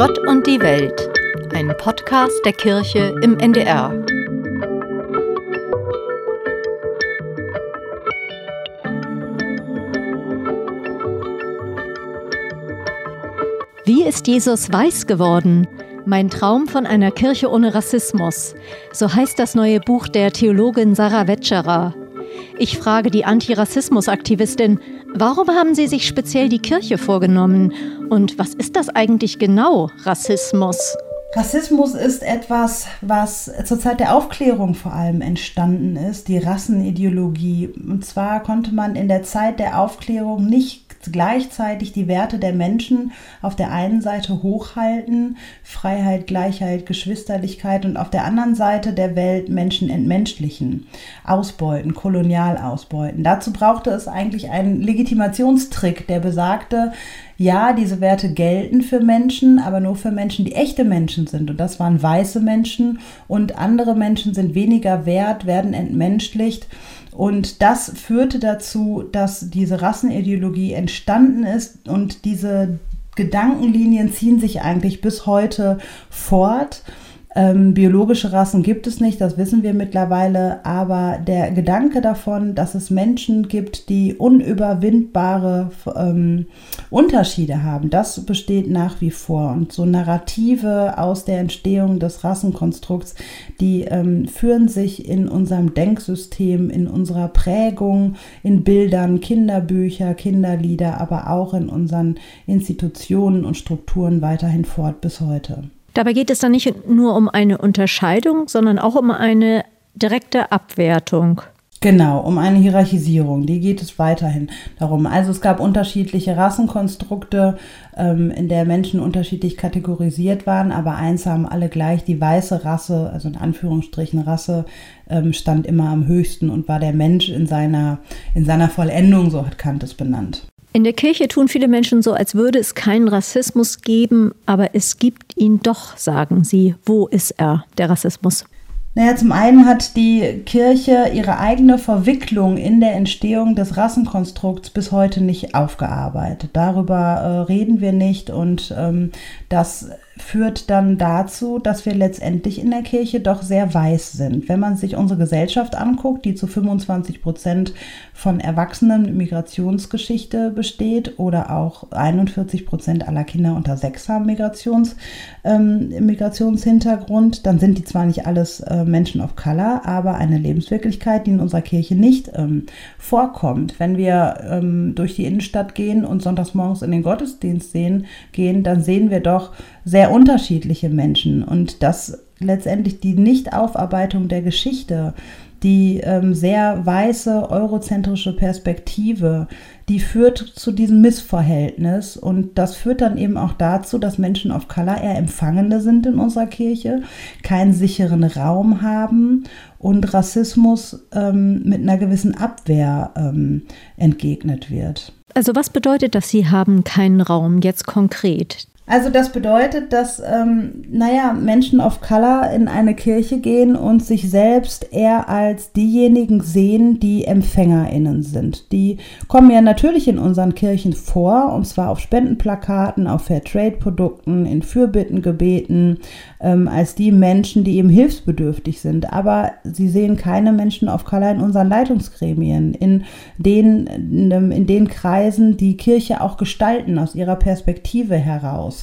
Gott und die Welt, ein Podcast der Kirche im NDR. Wie ist Jesus weiß geworden? Mein Traum von einer Kirche ohne Rassismus. So heißt das neue Buch der Theologin Sarah Wetscherer. Ich frage die Antirassismus-Aktivistin, warum haben Sie sich speziell die Kirche vorgenommen? Und was ist das eigentlich genau, Rassismus? Rassismus ist etwas, was zur Zeit der Aufklärung vor allem entstanden ist, die Rassenideologie. Und zwar konnte man in der Zeit der Aufklärung nicht gleichzeitig die Werte der Menschen auf der einen Seite hochhalten, Freiheit, Gleichheit, Geschwisterlichkeit und auf der anderen Seite der Welt Menschen entmenschlichen, ausbeuten, kolonial ausbeuten. Dazu brauchte es eigentlich einen Legitimationstrick, der besagte, ja, diese Werte gelten für Menschen, aber nur für Menschen, die echte Menschen sind. Und das waren weiße Menschen und andere Menschen sind weniger wert, werden entmenschlicht. Und das führte dazu, dass diese Rassenideologie entstanden ist und diese Gedankenlinien ziehen sich eigentlich bis heute fort. Ähm, biologische Rassen gibt es nicht, das wissen wir mittlerweile, aber der Gedanke davon, dass es Menschen gibt, die unüberwindbare ähm, Unterschiede haben, das besteht nach wie vor. Und so Narrative aus der Entstehung des Rassenkonstrukts, die ähm, führen sich in unserem Denksystem, in unserer Prägung, in Bildern, Kinderbücher, Kinderlieder, aber auch in unseren Institutionen und Strukturen weiterhin fort bis heute. Dabei geht es dann nicht nur um eine Unterscheidung, sondern auch um eine direkte Abwertung. Genau, um eine Hierarchisierung, die geht es weiterhin darum. Also es gab unterschiedliche Rassenkonstrukte, ähm, in der Menschen unterschiedlich kategorisiert waren, aber eins haben alle gleich, die weiße Rasse, also in Anführungsstrichen Rasse, ähm, stand immer am höchsten und war der Mensch in seiner, in seiner Vollendung, so hat Kant es benannt. In der Kirche tun viele Menschen so, als würde es keinen Rassismus geben, aber es gibt ihn doch, sagen sie. Wo ist er, der Rassismus? Naja, zum einen hat die Kirche ihre eigene Verwicklung in der Entstehung des Rassenkonstrukts bis heute nicht aufgearbeitet. Darüber äh, reden wir nicht und ähm, das führt dann dazu, dass wir letztendlich in der Kirche doch sehr weiß sind. Wenn man sich unsere Gesellschaft anguckt, die zu 25 Prozent von Erwachsenen Migrationsgeschichte besteht oder auch 41 Prozent aller Kinder unter sechs haben Migrations, ähm, Migrationshintergrund, dann sind die zwar nicht alles äh, Menschen of Color, aber eine Lebenswirklichkeit, die in unserer Kirche nicht ähm, vorkommt. Wenn wir ähm, durch die Innenstadt gehen und sonntags morgens in den Gottesdienst sehen, gehen, dann sehen wir doch sehr unterschiedliche Menschen und das letztendlich die Nichtaufarbeitung der Geschichte die ähm, sehr weiße eurozentrische Perspektive, die führt zu diesem Missverhältnis und das führt dann eben auch dazu, dass Menschen of Color eher Empfangende sind in unserer Kirche, keinen sicheren Raum haben und Rassismus ähm, mit einer gewissen Abwehr ähm, entgegnet wird. Also was bedeutet das, Sie haben keinen Raum jetzt konkret? Also das bedeutet, dass, ähm, naja, Menschen of Color in eine Kirche gehen und sich selbst eher als diejenigen sehen, die EmpfängerInnen sind. Die kommen ja natürlich in unseren Kirchen vor, und zwar auf Spendenplakaten, auf Fairtrade-Produkten, in Fürbittengebeten, ähm, als die Menschen, die eben hilfsbedürftig sind. Aber sie sehen keine Menschen of Color in unseren Leitungsgremien, in den, in den Kreisen, die Kirche auch gestalten aus ihrer Perspektive heraus.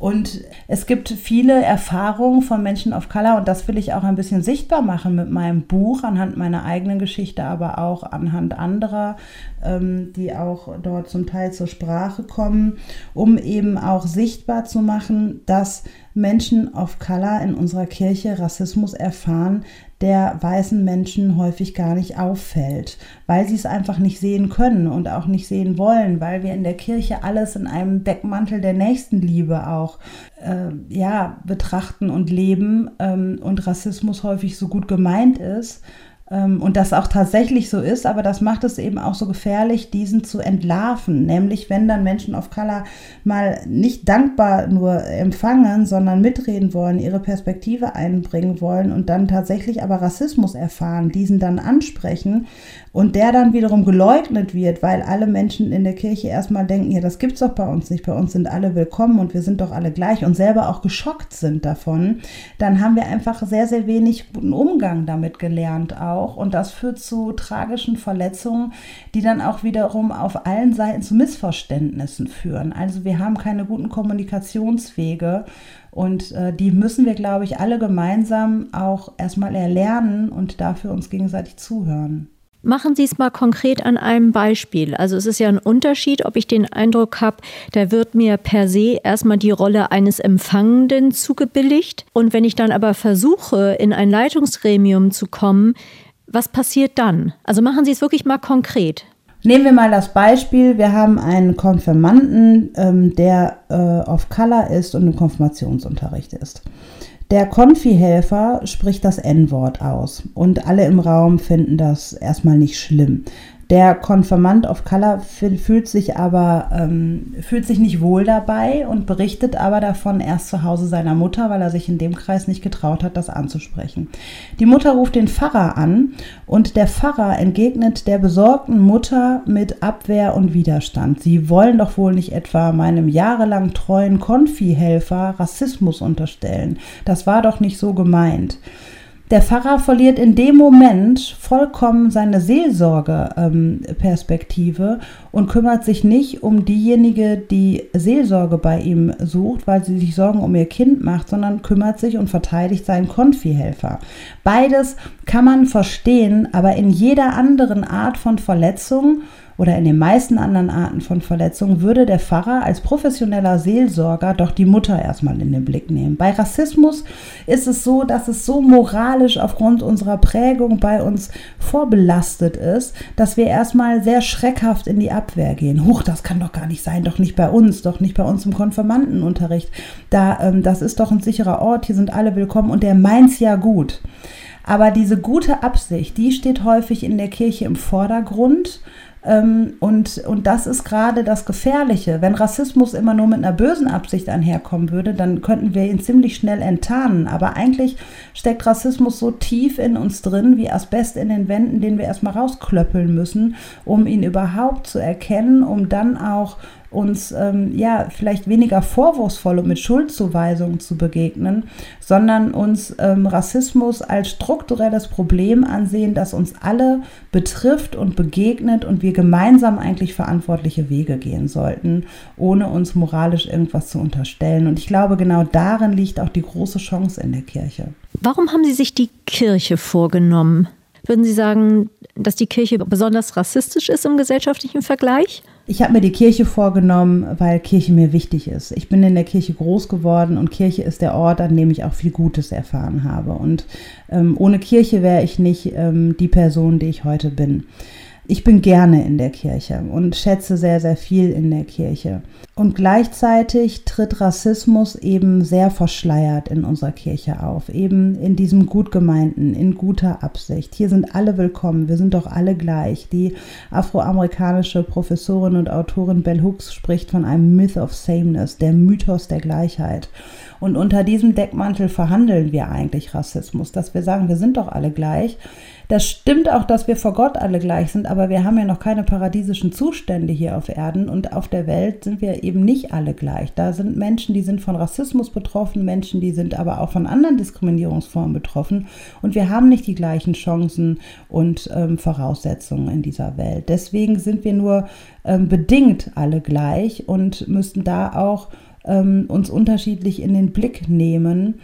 Und es gibt viele Erfahrungen von Menschen of Color und das will ich auch ein bisschen sichtbar machen mit meinem Buch, anhand meiner eigenen Geschichte, aber auch anhand anderer, ähm, die auch dort zum Teil zur Sprache kommen, um eben auch sichtbar zu machen, dass Menschen of Color in unserer Kirche Rassismus erfahren, der weißen Menschen häufig gar nicht auffällt, weil sie es einfach nicht sehen können und auch nicht sehen wollen, weil wir in der Kirche alles in einem Deckmantel der Nächstenliebe auch äh, ja, betrachten und leben ähm, und Rassismus häufig so gut gemeint ist und das auch tatsächlich so ist, aber das macht es eben auch so gefährlich, diesen zu entlarven. Nämlich, wenn dann Menschen of Color mal nicht dankbar nur empfangen, sondern mitreden wollen, ihre Perspektive einbringen wollen und dann tatsächlich aber Rassismus erfahren, diesen dann ansprechen und der dann wiederum geleugnet wird, weil alle Menschen in der Kirche erstmal denken, ja, das gibt's doch bei uns nicht, bei uns sind alle willkommen und wir sind doch alle gleich und selber auch geschockt sind davon, dann haben wir einfach sehr, sehr wenig guten Umgang damit gelernt auch und das führt zu tragischen Verletzungen, die dann auch wiederum auf allen Seiten zu Missverständnissen führen. Also wir haben keine guten Kommunikationswege und äh, die müssen wir, glaube ich, alle gemeinsam auch erstmal erlernen und dafür uns gegenseitig zuhören. Machen Sie es mal konkret an einem Beispiel. Also es ist ja ein Unterschied, ob ich den Eindruck habe, da wird mir per se erstmal die Rolle eines Empfangenden zugebilligt. Und wenn ich dann aber versuche, in ein Leitungsgremium zu kommen, was passiert dann? Also machen Sie es wirklich mal konkret. Nehmen wir mal das Beispiel, wir haben einen Konfirmanden, ähm, der äh, auf Color ist und im Konfirmationsunterricht ist. Der Konfi-Helfer spricht das N-Wort aus und alle im Raum finden das erstmal nicht schlimm. Der Konfirmand of Color fühlt sich aber ähm, fühlt sich nicht wohl dabei und berichtet aber davon erst zu Hause seiner Mutter, weil er sich in dem Kreis nicht getraut hat, das anzusprechen. Die Mutter ruft den Pfarrer an und der Pfarrer entgegnet der besorgten Mutter mit Abwehr und Widerstand. Sie wollen doch wohl nicht etwa meinem jahrelang treuen Konfi-Helfer Rassismus unterstellen. Das war doch nicht so gemeint. Der Pfarrer verliert in dem Moment vollkommen seine Seelsorgeperspektive ähm, und kümmert sich nicht um diejenige, die Seelsorge bei ihm sucht, weil sie sich Sorgen um ihr Kind macht, sondern kümmert sich und verteidigt seinen Konfi-Helfer. Beides kann man verstehen, aber in jeder anderen Art von Verletzung oder in den meisten anderen Arten von Verletzungen würde der Pfarrer als professioneller Seelsorger doch die Mutter erstmal in den Blick nehmen. Bei Rassismus ist es so, dass es so moralisch aufgrund unserer Prägung bei uns vorbelastet ist, dass wir erstmal sehr schreckhaft in die Abwehr gehen. Huch, das kann doch gar nicht sein, doch nicht bei uns, doch nicht bei uns im Konfirmandenunterricht. Da, ähm, das ist doch ein sicherer Ort, hier sind alle willkommen und der meint's ja gut. Aber diese gute Absicht, die steht häufig in der Kirche im Vordergrund und, und das ist gerade das Gefährliche. Wenn Rassismus immer nur mit einer bösen Absicht einherkommen würde, dann könnten wir ihn ziemlich schnell enttarnen. Aber eigentlich steckt Rassismus so tief in uns drin wie Asbest in den Wänden, den wir erstmal rausklöppeln müssen, um ihn überhaupt zu erkennen, um dann auch uns ähm, ja vielleicht weniger vorwurfsvoll und mit Schuldzuweisungen zu begegnen, sondern uns ähm, Rassismus als strukturelles Problem ansehen, das uns alle betrifft und begegnet und wir gemeinsam eigentlich verantwortliche Wege gehen sollten, ohne uns moralisch irgendwas zu unterstellen. Und ich glaube, genau darin liegt auch die große Chance in der Kirche. Warum haben Sie sich die Kirche vorgenommen? Würden Sie sagen, dass die Kirche besonders rassistisch ist im gesellschaftlichen Vergleich? Ich habe mir die Kirche vorgenommen, weil Kirche mir wichtig ist. Ich bin in der Kirche groß geworden und Kirche ist der Ort, an dem ich auch viel Gutes erfahren habe. Und ähm, ohne Kirche wäre ich nicht ähm, die Person, die ich heute bin ich bin gerne in der Kirche und schätze sehr, sehr viel in der Kirche. Und gleichzeitig tritt Rassismus eben sehr verschleiert in unserer Kirche auf, eben in diesem gut gemeinten, in guter Absicht. Hier sind alle willkommen, wir sind doch alle gleich. Die afroamerikanische Professorin und Autorin Bell Hooks spricht von einem Myth of Sameness, der Mythos der Gleichheit. Und unter diesem Deckmantel verhandeln wir eigentlich Rassismus, dass wir sagen, wir sind doch alle gleich. Das stimmt auch, dass wir vor Gott alle gleich sind, aber wir haben ja noch keine paradiesischen Zustände hier auf Erden und auf der Welt sind wir eben nicht alle gleich. Da sind Menschen, die sind von Rassismus betroffen, Menschen, die sind aber auch von anderen Diskriminierungsformen betroffen und wir haben nicht die gleichen Chancen und ähm, Voraussetzungen in dieser Welt. Deswegen sind wir nur ähm, bedingt alle gleich und müssten da auch ähm, uns unterschiedlich in den Blick nehmen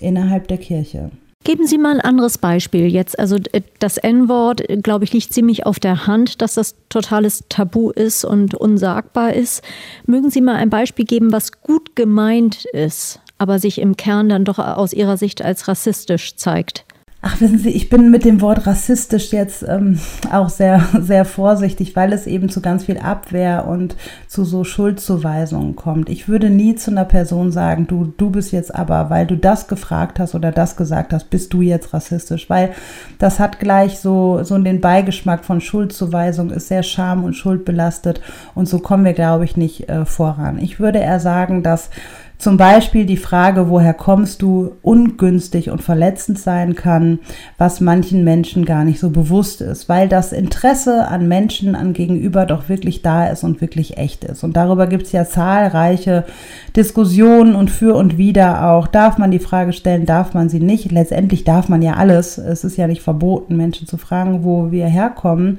innerhalb der Kirche. Geben Sie mal ein anderes Beispiel jetzt. Also äh, das N-Wort, äh, glaube ich, liegt ziemlich auf der Hand, dass das totales Tabu ist und unsagbar ist. Mögen Sie mal ein Beispiel geben, was gut gemeint ist, aber sich im Kern dann doch aus Ihrer Sicht als rassistisch zeigt? Ach, wissen Sie, ich bin mit dem Wort rassistisch jetzt ähm, auch sehr, sehr vorsichtig, weil es eben zu ganz viel Abwehr und zu so Schuldzuweisungen kommt. Ich würde nie zu einer Person sagen, du, du bist jetzt aber, weil du das gefragt hast oder das gesagt hast, bist du jetzt rassistisch, weil das hat gleich so, so den Beigeschmack von Schuldzuweisung, ist sehr scham- und schuldbelastet und so kommen wir, glaube ich, nicht äh, voran. Ich würde eher sagen, dass zum Beispiel die Frage, woher kommst du, ungünstig und verletzend sein kann, was manchen Menschen gar nicht so bewusst ist, weil das Interesse an Menschen, an Gegenüber doch wirklich da ist und wirklich echt ist. Und darüber gibt es ja zahlreiche Diskussionen und für und wider auch. Darf man die Frage stellen, darf man sie nicht? Letztendlich darf man ja alles. Es ist ja nicht verboten, Menschen zu fragen, wo wir herkommen.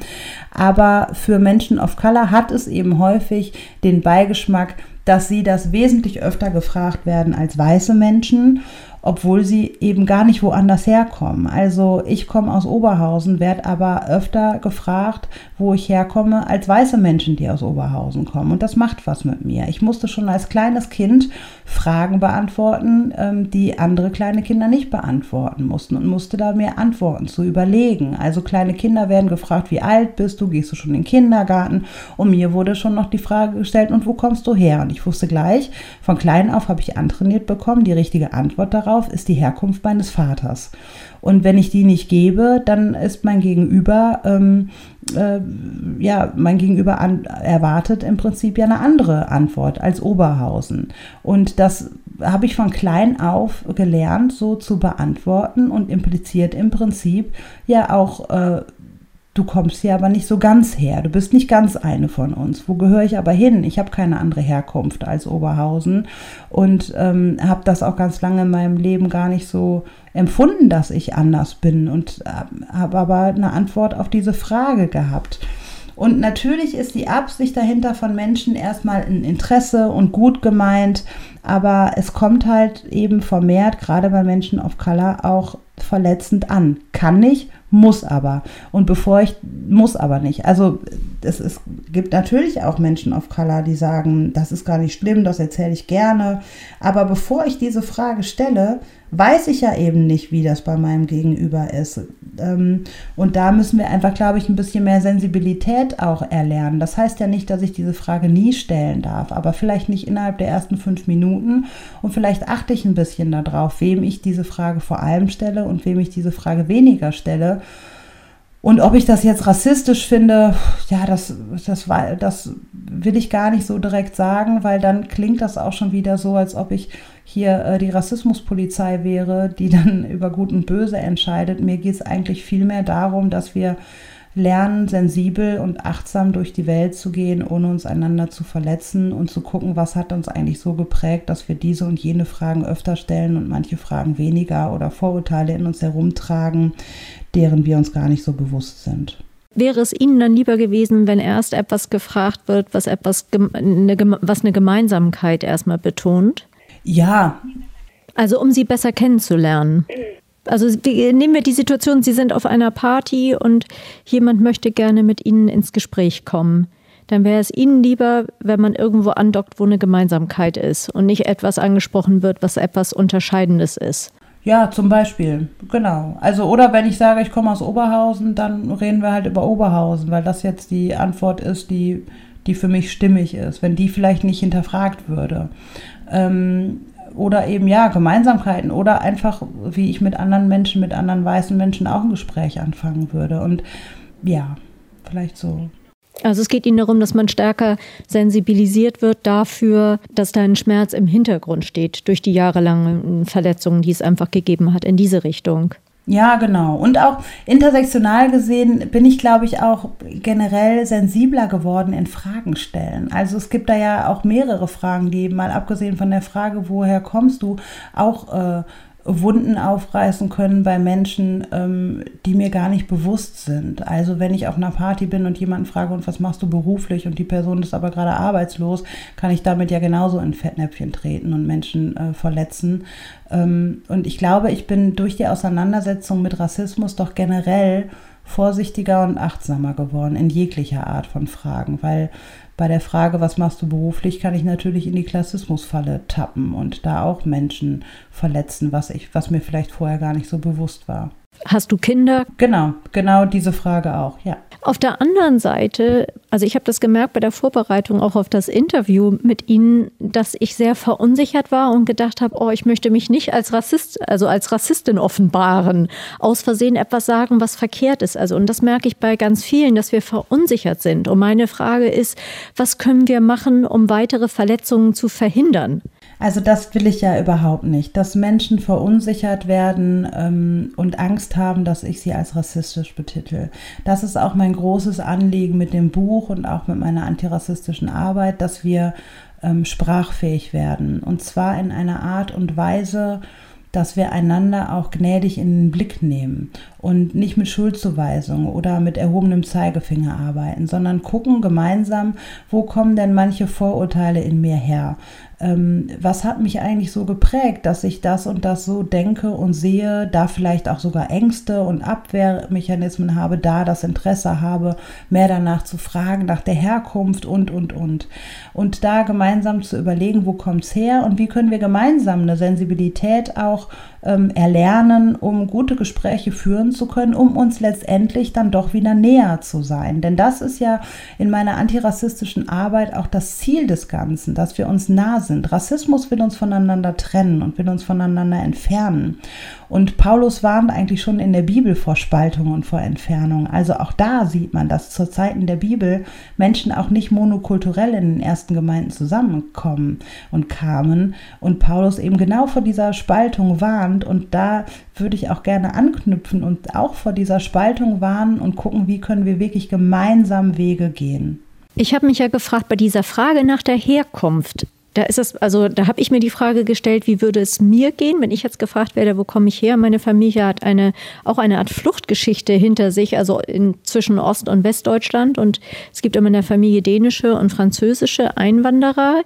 Aber für Menschen of Color hat es eben häufig den Beigeschmack, dass sie das wesentlich öfter gefragt werden als weiße Menschen obwohl sie eben gar nicht woanders herkommen. Also ich komme aus Oberhausen, werde aber öfter gefragt, wo ich herkomme, als weiße Menschen, die aus Oberhausen kommen. Und das macht was mit mir. Ich musste schon als kleines Kind Fragen beantworten, ähm, die andere kleine Kinder nicht beantworten mussten und musste da mir Antworten zu überlegen. Also kleine Kinder werden gefragt, wie alt bist du, gehst du schon in den Kindergarten? Und mir wurde schon noch die Frage gestellt, und wo kommst du her? Und ich wusste gleich, von klein auf habe ich antrainiert bekommen, die richtige Antwort darauf darauf ist die Herkunft meines Vaters. Und wenn ich die nicht gebe, dann ist mein Gegenüber, ähm, äh, ja, mein Gegenüber an, erwartet im Prinzip ja eine andere Antwort als Oberhausen. Und das habe ich von klein auf gelernt, so zu beantworten und impliziert im Prinzip ja auch äh, du kommst hier aber nicht so ganz her, du bist nicht ganz eine von uns. Wo gehöre ich aber hin? Ich habe keine andere Herkunft als Oberhausen und ähm, habe das auch ganz lange in meinem Leben gar nicht so empfunden, dass ich anders bin und äh, habe aber eine Antwort auf diese Frage gehabt. Und natürlich ist die Absicht dahinter von Menschen erstmal ein Interesse und gut gemeint, aber es kommt halt eben vermehrt, gerade bei Menschen of Color, auch verletzend an. Kann nicht, muss aber. Und bevor ich, muss aber nicht. Also es, es gibt natürlich auch Menschen of Color, die sagen, das ist gar nicht schlimm, das erzähle ich gerne. Aber bevor ich diese Frage stelle, weiß ich ja eben nicht, wie das bei meinem Gegenüber ist. Ähm, und da müssen wir einfach, glaube ich, ein bisschen mehr Sensibilität auch erlernen. Das heißt ja nicht, dass ich diese Frage nie stellen darf, aber vielleicht nicht innerhalb der ersten fünf Minuten. Und vielleicht achte ich ein bisschen darauf, wem ich diese Frage vor allem stelle und wem ich diese Frage weniger stelle. Und ob ich das jetzt rassistisch finde, ja, das, das, das will ich gar nicht so direkt sagen, weil dann klingt das auch schon wieder so, als ob ich hier äh, die Rassismuspolizei wäre, die dann über Gut und Böse entscheidet. Mir geht es eigentlich vielmehr darum, dass wir lernen, sensibel und achtsam durch die Welt zu gehen, ohne uns einander zu verletzen und zu gucken, was hat uns eigentlich so geprägt, dass wir diese und jene Fragen öfter stellen und manche Fragen weniger oder Vorurteile in uns herumtragen, deren wir uns gar nicht so bewusst sind. Wäre es Ihnen dann lieber gewesen, wenn erst etwas gefragt wird, was etwas eine, was eine Gemeinsamkeit erstmal betont? Ja. Also um sie besser kennenzulernen. Also nehmen wir die Situation, Sie sind auf einer Party und jemand möchte gerne mit Ihnen ins Gespräch kommen. Dann wäre es Ihnen lieber, wenn man irgendwo andockt, wo eine Gemeinsamkeit ist und nicht etwas angesprochen wird, was etwas Unterscheidendes ist. Ja, zum Beispiel, genau. Also, oder wenn ich sage, ich komme aus Oberhausen, dann reden wir halt über Oberhausen, weil das jetzt die Antwort ist, die, die für mich stimmig ist, wenn die vielleicht nicht hinterfragt würde. Ähm, oder eben ja, Gemeinsamkeiten oder einfach, wie ich mit anderen Menschen, mit anderen weißen Menschen auch ein Gespräch anfangen würde. Und ja, vielleicht so. Also es geht Ihnen darum, dass man stärker sensibilisiert wird dafür, dass da ein Schmerz im Hintergrund steht durch die jahrelangen Verletzungen, die es einfach gegeben hat, in diese Richtung. Ja, genau. Und auch intersektional gesehen bin ich, glaube ich, auch generell sensibler geworden in Fragen stellen. Also es gibt da ja auch mehrere Fragen, die mal abgesehen von der Frage, woher kommst du, auch äh, Wunden aufreißen können bei Menschen, ähm, die mir gar nicht bewusst sind. Also wenn ich auf einer Party bin und jemanden frage, und was machst du beruflich und die Person ist aber gerade arbeitslos, kann ich damit ja genauso in Fettnäpfchen treten und Menschen äh, verletzen. Ähm, und ich glaube, ich bin durch die Auseinandersetzung mit Rassismus doch generell vorsichtiger und achtsamer geworden in jeglicher Art von Fragen, weil bei der Frage, was machst du beruflich, kann ich natürlich in die Klassismusfalle tappen und da auch Menschen verletzen, was ich, was mir vielleicht vorher gar nicht so bewusst war. Hast du Kinder? Genau, genau diese Frage auch, ja. Auf der anderen Seite, also ich habe das gemerkt bei der Vorbereitung auch auf das Interview mit Ihnen, dass ich sehr verunsichert war und gedacht habe, oh, ich möchte mich nicht als Rassist, also als Rassistin offenbaren, aus Versehen etwas sagen, was verkehrt ist. Also und das merke ich bei ganz vielen, dass wir verunsichert sind. Und meine Frage ist, was können wir machen, um weitere Verletzungen zu verhindern? Also das will ich ja überhaupt nicht, dass Menschen verunsichert werden ähm, und Angst haben, dass ich sie als rassistisch betitel. Das ist auch mein großes Anliegen mit dem Buch und auch mit meiner antirassistischen Arbeit, dass wir ähm, sprachfähig werden. Und zwar in einer Art und Weise, dass wir einander auch gnädig in den Blick nehmen und nicht mit Schuldzuweisung oder mit erhobenem Zeigefinger arbeiten, sondern gucken gemeinsam, wo kommen denn manche Vorurteile in mir her? Ähm, was hat mich eigentlich so geprägt, dass ich das und das so denke und sehe, da vielleicht auch sogar Ängste und Abwehrmechanismen habe, da das Interesse habe, mehr danach zu fragen, nach der Herkunft und, und, und. Und da gemeinsam zu überlegen, wo kommt es her und wie können wir gemeinsam eine Sensibilität auch ähm, erlernen, um gute Gespräche führen zu können, um uns letztendlich dann doch wieder näher zu sein. Denn das ist ja in meiner antirassistischen Arbeit auch das Ziel des Ganzen, dass wir uns nah sind. Rassismus will uns voneinander trennen und will uns voneinander entfernen. Und Paulus warnt eigentlich schon in der Bibel vor Spaltung und vor Entfernung. Also auch da sieht man, dass zur Zeiten der Bibel Menschen auch nicht monokulturell in den ersten Gemeinden zusammenkommen und kamen. Und Paulus eben genau vor dieser Spaltung warnt. Und da würde ich auch gerne anknüpfen und auch vor dieser Spaltung warnen und gucken, wie können wir wirklich gemeinsam Wege gehen. Ich habe mich ja gefragt bei dieser Frage nach der Herkunft. Da ist es, also da habe ich mir die Frage gestellt, wie würde es mir gehen, wenn ich jetzt gefragt werde, wo komme ich her? Meine Familie hat eine auch eine Art Fluchtgeschichte hinter sich, also in, zwischen Ost- und Westdeutschland. Und es gibt immer in der Familie dänische und französische Einwanderer.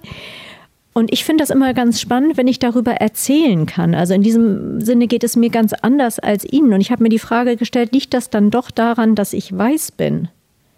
Und ich finde das immer ganz spannend, wenn ich darüber erzählen kann. Also in diesem Sinne geht es mir ganz anders als Ihnen. Und ich habe mir die Frage gestellt, liegt das dann doch daran, dass ich weiß bin?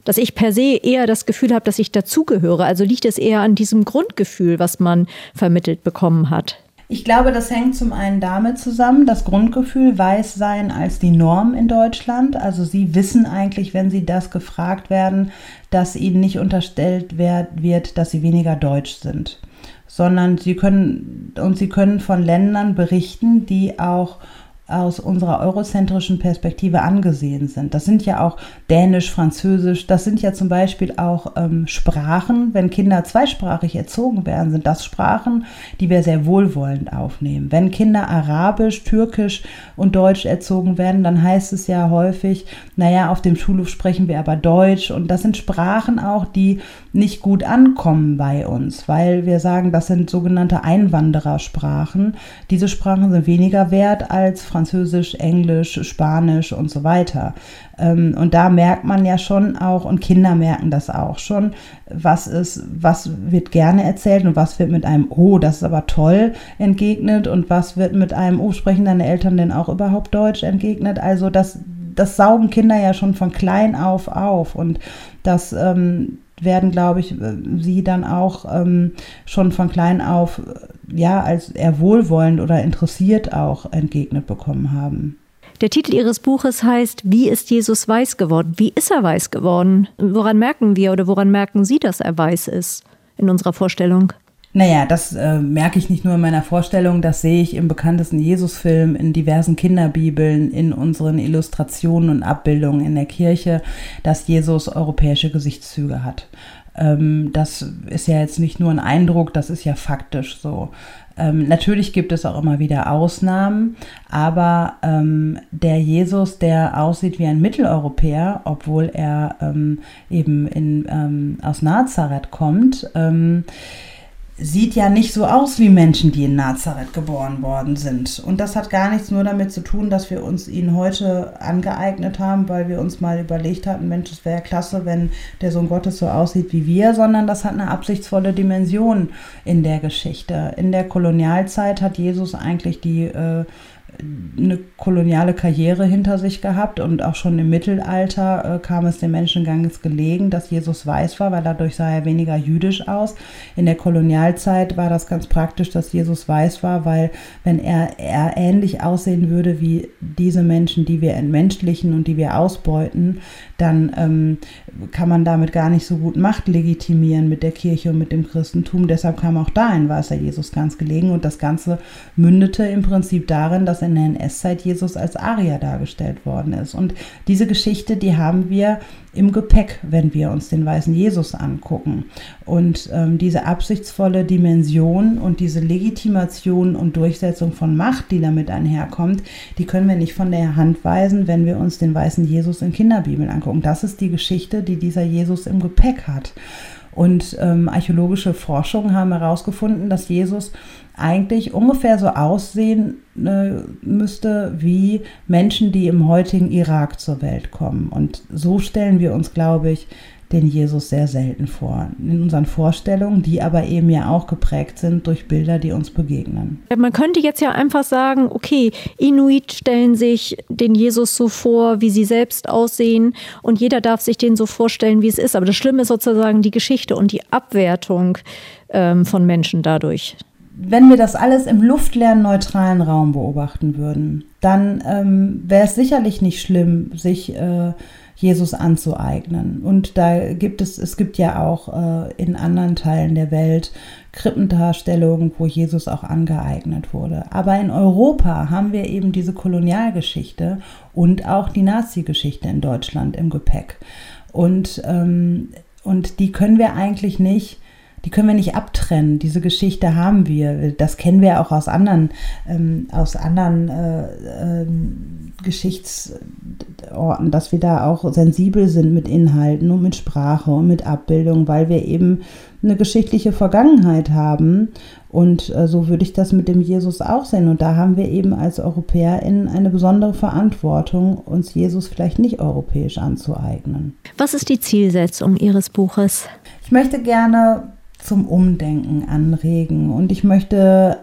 Dass ich per se eher das Gefühl habe, dass ich dazugehöre. Also liegt es eher an diesem Grundgefühl, was man vermittelt bekommen hat. Ich glaube, das hängt zum einen damit zusammen, das Grundgefühl weiß sein als die Norm in Deutschland. Also sie wissen eigentlich, wenn sie das gefragt werden, dass ihnen nicht unterstellt wird, dass sie weniger deutsch sind, sondern sie können und sie können von Ländern berichten, die auch aus unserer eurozentrischen Perspektive angesehen sind. Das sind ja auch Dänisch, Französisch, das sind ja zum Beispiel auch ähm, Sprachen. Wenn Kinder zweisprachig erzogen werden, sind das Sprachen, die wir sehr wohlwollend aufnehmen. Wenn Kinder Arabisch, Türkisch und Deutsch erzogen werden, dann heißt es ja häufig, naja, auf dem Schulhof sprechen wir aber Deutsch. Und das sind Sprachen auch, die nicht gut ankommen bei uns, weil wir sagen, das sind sogenannte Einwanderersprachen. Diese Sprachen sind weniger wert als Französisch, Englisch, Spanisch und so weiter. Ähm, und da merkt man ja schon auch, und Kinder merken das auch schon, was ist, was wird gerne erzählt und was wird mit einem Oh, das ist aber toll entgegnet und was wird mit einem Oh, sprechen deine Eltern denn auch überhaupt Deutsch entgegnet? Also das, das saugen Kinder ja schon von klein auf auf und das ähm, werden, glaube ich, sie dann auch ähm, schon von klein auf ja als eher wohlwollend oder interessiert auch entgegnet bekommen haben. Der Titel Ihres Buches heißt Wie ist Jesus weiß geworden? Wie ist er weiß geworden? Woran merken wir oder woran merken Sie, dass er weiß ist in unserer Vorstellung? Naja, das äh, merke ich nicht nur in meiner Vorstellung, das sehe ich im bekanntesten Jesusfilm, in diversen Kinderbibeln, in unseren Illustrationen und Abbildungen in der Kirche, dass Jesus europäische Gesichtszüge hat. Ähm, das ist ja jetzt nicht nur ein Eindruck, das ist ja faktisch so. Ähm, natürlich gibt es auch immer wieder Ausnahmen, aber ähm, der Jesus, der aussieht wie ein Mitteleuropäer, obwohl er ähm, eben in, ähm, aus Nazareth kommt, ähm, sieht ja nicht so aus wie Menschen, die in Nazareth geboren worden sind. Und das hat gar nichts nur damit zu tun, dass wir uns ihn heute angeeignet haben, weil wir uns mal überlegt hatten, Mensch, es wäre klasse, wenn der Sohn Gottes so aussieht wie wir, sondern das hat eine absichtsvolle Dimension in der Geschichte. In der Kolonialzeit hat Jesus eigentlich die äh, eine koloniale Karriere hinter sich gehabt und auch schon im Mittelalter äh, kam es den Menschen ganz gelegen, dass Jesus weiß war, weil dadurch sah er weniger jüdisch aus. In der Kolonialzeit war das ganz praktisch, dass Jesus weiß war, weil wenn er, er ähnlich aussehen würde wie diese Menschen, die wir entmenschlichen und die wir ausbeuten, dann ähm, kann man damit gar nicht so gut Macht legitimieren mit der Kirche und mit dem Christentum. Deshalb kam auch da ein weißer Jesus ganz gelegen und das Ganze mündete im Prinzip darin, dass in der NS-Zeit Jesus als Arier dargestellt worden ist. Und diese Geschichte, die haben wir im Gepäck, wenn wir uns den weißen Jesus angucken. Und ähm, diese absichtsvolle Dimension und diese Legitimation und Durchsetzung von Macht, die damit einherkommt, die können wir nicht von der Hand weisen, wenn wir uns den weißen Jesus in Kinderbibeln angucken. Das ist die Geschichte, die dieser Jesus im Gepäck hat. Und ähm, archäologische Forschungen haben herausgefunden, dass Jesus eigentlich ungefähr so aussehen äh, müsste wie Menschen, die im heutigen Irak zur Welt kommen. Und so stellen wir uns, glaube ich, den Jesus sehr selten vor. In unseren Vorstellungen, die aber eben ja auch geprägt sind durch Bilder, die uns begegnen. Man könnte jetzt ja einfach sagen, okay, Inuit stellen sich den Jesus so vor, wie sie selbst aussehen und jeder darf sich den so vorstellen, wie es ist. Aber das Schlimme ist sozusagen die Geschichte und die Abwertung ähm, von Menschen dadurch wenn wir das alles im luftleeren, neutralen Raum beobachten würden, dann ähm, wäre es sicherlich nicht schlimm, sich äh, Jesus anzueignen. Und da gibt es, es gibt ja auch äh, in anderen Teilen der Welt Krippendarstellungen, wo Jesus auch angeeignet wurde. Aber in Europa haben wir eben diese Kolonialgeschichte und auch die Nazi-Geschichte in Deutschland im Gepäck. Und, ähm, und die können wir eigentlich nicht die können wir nicht abtrennen. Diese Geschichte haben wir. Das kennen wir auch aus anderen, ähm, aus anderen äh, äh, Geschichtsorten, dass wir da auch sensibel sind mit Inhalten und mit Sprache und mit Abbildung, weil wir eben eine geschichtliche Vergangenheit haben. Und äh, so würde ich das mit dem Jesus auch sehen. Und da haben wir eben als EuropäerInnen eine besondere Verantwortung, uns Jesus vielleicht nicht europäisch anzueignen. Was ist die Zielsetzung Ihres Buches? Ich möchte gerne zum Umdenken anregen und ich möchte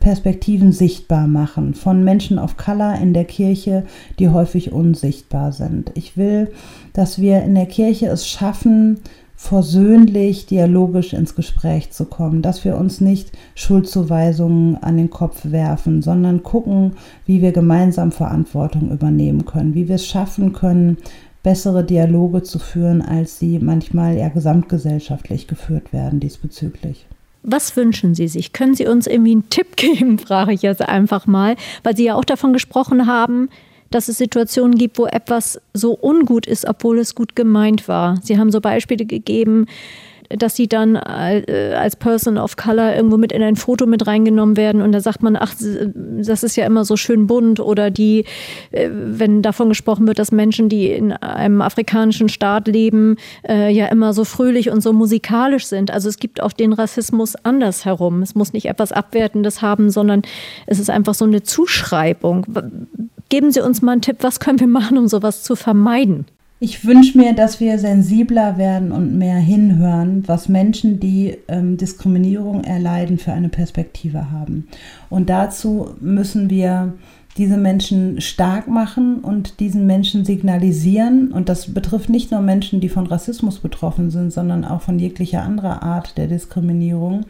Perspektiven sichtbar machen von Menschen of Color in der Kirche, die häufig unsichtbar sind. Ich will, dass wir in der Kirche es schaffen, versöhnlich, dialogisch ins Gespräch zu kommen, dass wir uns nicht Schuldzuweisungen an den Kopf werfen, sondern gucken, wie wir gemeinsam Verantwortung übernehmen können, wie wir es schaffen können, bessere Dialoge zu führen, als sie manchmal ja gesamtgesellschaftlich geführt werden diesbezüglich. Was wünschen Sie sich? Können Sie uns irgendwie einen Tipp geben, frage ich jetzt einfach mal, weil Sie ja auch davon gesprochen haben, dass es Situationen gibt, wo etwas so ungut ist, obwohl es gut gemeint war. Sie haben so Beispiele gegeben, dass sie dann äh, als Person of Color irgendwo mit in ein Foto mit reingenommen werden und da sagt man, ach, das ist ja immer so schön bunt oder die, äh, wenn davon gesprochen wird, dass Menschen, die in einem afrikanischen Staat leben, äh, ja immer so fröhlich und so musikalisch sind. Also es gibt auch den Rassismus andersherum. Es muss nicht etwas Abwertendes haben, sondern es ist einfach so eine Zuschreibung. Geben Sie uns mal einen Tipp, was können wir machen, um sowas zu vermeiden? Ich wünsche mir, dass wir sensibler werden und mehr hinhören, was Menschen, die ähm, Diskriminierung erleiden, für eine Perspektive haben. Und dazu müssen wir diese Menschen stark machen und diesen Menschen signalisieren. Und das betrifft nicht nur Menschen, die von Rassismus betroffen sind, sondern auch von jeglicher anderer Art der Diskriminierung,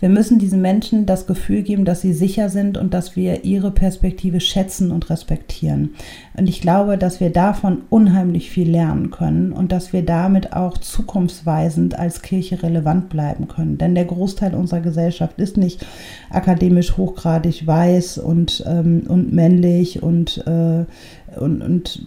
wir müssen diesen Menschen das Gefühl geben, dass sie sicher sind und dass wir ihre Perspektive schätzen und respektieren. Und ich glaube, dass wir davon unheimlich viel lernen können und dass wir damit auch zukunftsweisend als Kirche relevant bleiben können. Denn der Großteil unserer Gesellschaft ist nicht akademisch hochgradig weiß und, ähm, und männlich und, äh, und, und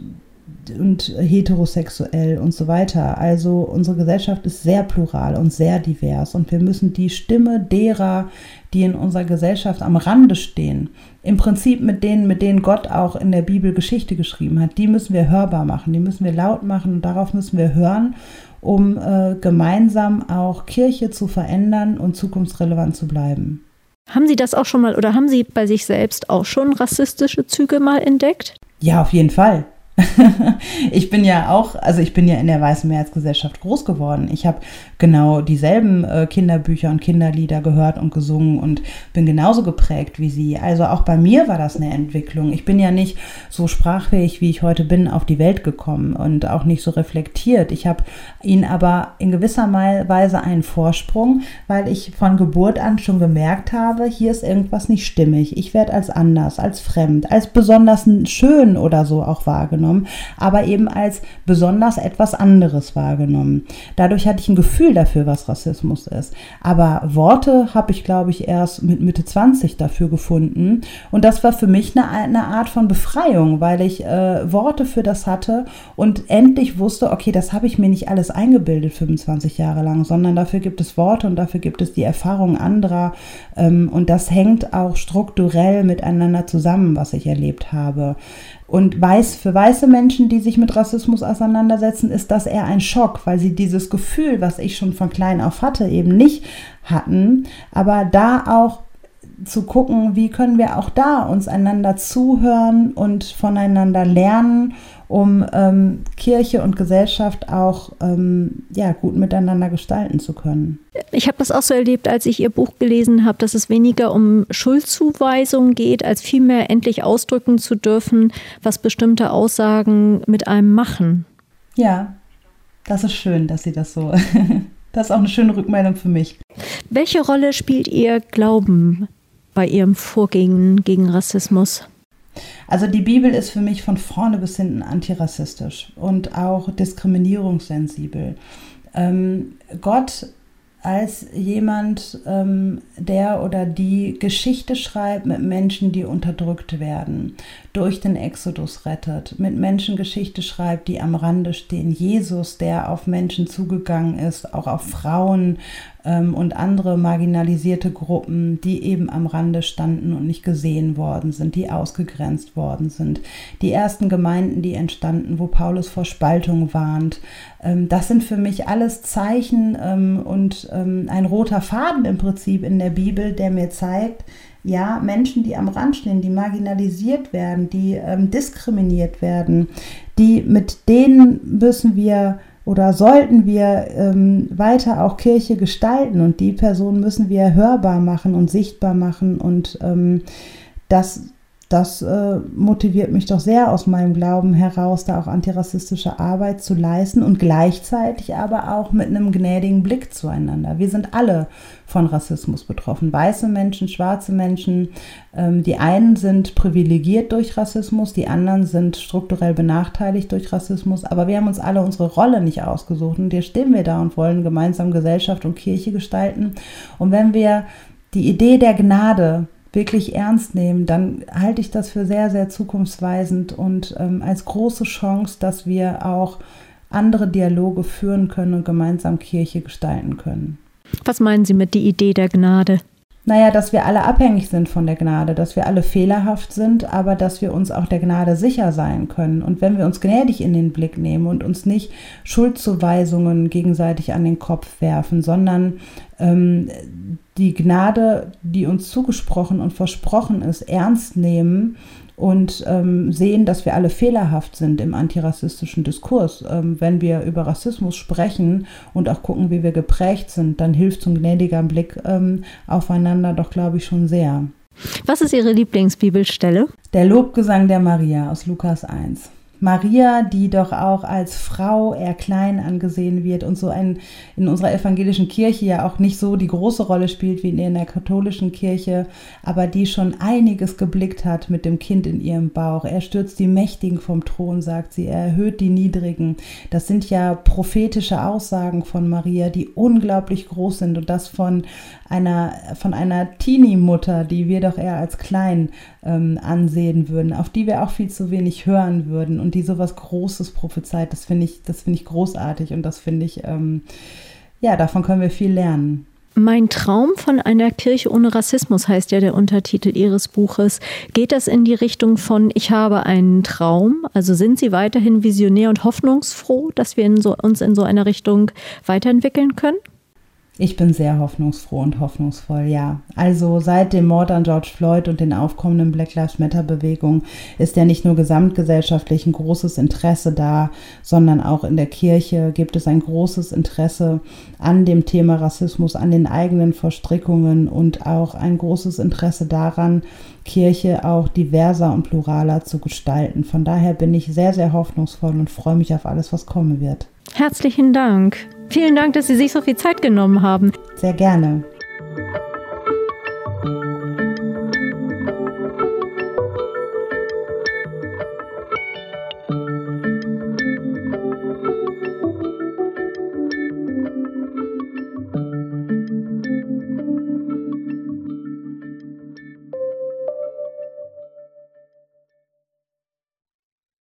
und heterosexuell und so weiter. Also unsere Gesellschaft ist sehr plural und sehr divers und wir müssen die Stimme derer, die in unserer Gesellschaft am Rande stehen, im Prinzip mit denen, mit denen Gott auch in der Bibel Geschichte geschrieben hat, die müssen wir hörbar machen, die müssen wir laut machen und darauf müssen wir hören, um äh, gemeinsam auch Kirche zu verändern und zukunftsrelevant zu bleiben. Haben Sie das auch schon mal oder haben Sie bei sich selbst auch schon rassistische Züge mal entdeckt? Ja, auf jeden Fall. ich bin ja auch, also ich bin ja in der Weißen Mehrheitsgesellschaft groß geworden. Ich habe genau dieselben äh, Kinderbücher und Kinderlieder gehört und gesungen und bin genauso geprägt wie sie. Also auch bei mir war das eine Entwicklung. Ich bin ja nicht so sprachfähig, wie ich heute bin, auf die Welt gekommen und auch nicht so reflektiert. Ich habe ihnen aber in gewisser Weise einen Vorsprung, weil ich von Geburt an schon gemerkt habe, hier ist irgendwas nicht stimmig. Ich werde als anders, als fremd, als besonders schön oder so auch wahrgenommen, aber eben als besonders etwas anderes wahrgenommen. Dadurch hatte ich ein Gefühl dafür, was Rassismus ist. Aber Worte habe ich, glaube ich, erst mit Mitte 20 dafür gefunden. Und das war für mich eine, eine Art von Befreiung, weil ich äh, Worte für das hatte und endlich wusste, okay, das habe ich mir nicht alles eingebildet 25 Jahre lang, sondern dafür gibt es Worte und dafür gibt es die Erfahrung anderer. Ähm, und das hängt auch strukturell miteinander zusammen, was ich erlebt habe. Und weiß, für weiße Menschen, die sich mit Rassismus auseinandersetzen, ist das eher ein Schock, weil sie dieses Gefühl, was ich schon von klein auf hatte, eben nicht hatten. Aber da auch zu gucken, wie können wir auch da uns einander zuhören und voneinander lernen um ähm, Kirche und Gesellschaft auch ähm, ja, gut miteinander gestalten zu können. Ich habe das auch so erlebt, als ich Ihr Buch gelesen habe, dass es weniger um Schuldzuweisung geht, als vielmehr endlich ausdrücken zu dürfen, was bestimmte Aussagen mit einem machen. Ja, das ist schön, dass Sie das so. das ist auch eine schöne Rückmeldung für mich. Welche Rolle spielt Ihr Glauben bei Ihrem Vorgehen gegen Rassismus? Also die Bibel ist für mich von vorne bis hinten antirassistisch und auch diskriminierungssensibel. Ähm, Gott als jemand, ähm, der oder die Geschichte schreibt mit Menschen, die unterdrückt werden, durch den Exodus rettet, mit Menschen Geschichte schreibt, die am Rande stehen. Jesus, der auf Menschen zugegangen ist, auch auf Frauen ähm, und andere marginalisierte Gruppen, die eben am Rande standen und nicht gesehen worden sind, die ausgegrenzt worden sind. Die ersten Gemeinden, die entstanden, wo Paulus vor Spaltung warnt. Ähm, das sind für mich alles Zeichen ähm, und ähm, ein roter Faden im Prinzip in der Bibel, der mir zeigt, ja, Menschen, die am Rand stehen, die marginalisiert werden, die ähm, diskriminiert werden, die mit denen müssen wir oder sollten wir ähm, weiter auch Kirche gestalten. Und die Personen müssen wir hörbar machen und sichtbar machen. Und ähm, das das äh, motiviert mich doch sehr aus meinem Glauben heraus, da auch antirassistische Arbeit zu leisten und gleichzeitig aber auch mit einem gnädigen Blick zueinander. Wir sind alle von Rassismus betroffen. Weiße Menschen, schwarze Menschen. Ähm, die einen sind privilegiert durch Rassismus, die anderen sind strukturell benachteiligt durch Rassismus. Aber wir haben uns alle unsere Rolle nicht ausgesucht und hier stehen wir da und wollen gemeinsam Gesellschaft und Kirche gestalten. Und wenn wir die Idee der Gnade wirklich ernst nehmen, dann halte ich das für sehr, sehr zukunftsweisend und ähm, als große Chance, dass wir auch andere Dialoge führen können und gemeinsam Kirche gestalten können. Was meinen Sie mit die Idee der Gnade? Naja, dass wir alle abhängig sind von der Gnade, dass wir alle fehlerhaft sind, aber dass wir uns auch der Gnade sicher sein können. Und wenn wir uns gnädig in den Blick nehmen und uns nicht Schuldzuweisungen gegenseitig an den Kopf werfen, sondern ähm, die Gnade, die uns zugesprochen und versprochen ist, ernst nehmen und ähm, sehen, dass wir alle fehlerhaft sind im antirassistischen Diskurs. Ähm, wenn wir über Rassismus sprechen und auch gucken, wie wir geprägt sind, dann hilft so ein gnädiger Blick ähm, aufeinander doch, glaube ich, schon sehr. Was ist Ihre Lieblingsbibelstelle? Der Lobgesang der Maria aus Lukas 1. Maria, die doch auch als Frau eher klein angesehen wird und so ein, in unserer evangelischen Kirche ja auch nicht so die große Rolle spielt wie in der katholischen Kirche, aber die schon einiges geblickt hat mit dem Kind in ihrem Bauch. Er stürzt die Mächtigen vom Thron, sagt sie, er erhöht die Niedrigen. Das sind ja prophetische Aussagen von Maria, die unglaublich groß sind und das von einer, von einer Teenie-Mutter, die wir doch eher als klein ähm, ansehen würden, auf die wir auch viel zu wenig hören würden und die sowas Großes prophezeit. Das finde ich, das finde ich großartig und das finde ich, ähm, ja, davon können wir viel lernen. Mein Traum von einer Kirche ohne Rassismus heißt ja der Untertitel Ihres Buches. Geht das in die Richtung von Ich habe einen Traum? Also sind Sie weiterhin visionär und hoffnungsfroh, dass wir in so, uns in so einer Richtung weiterentwickeln können? Ich bin sehr hoffnungsfroh und hoffnungsvoll, ja. Also seit dem Mord an George Floyd und den aufkommenden Black Lives Matter Bewegung ist ja nicht nur gesamtgesellschaftlich ein großes Interesse da, sondern auch in der Kirche gibt es ein großes Interesse an dem Thema Rassismus, an den eigenen Verstrickungen und auch ein großes Interesse daran, Kirche auch diverser und pluraler zu gestalten. Von daher bin ich sehr, sehr hoffnungsvoll und freue mich auf alles, was kommen wird. Herzlichen Dank. Vielen Dank, dass Sie sich so viel Zeit genommen haben. Sehr gerne.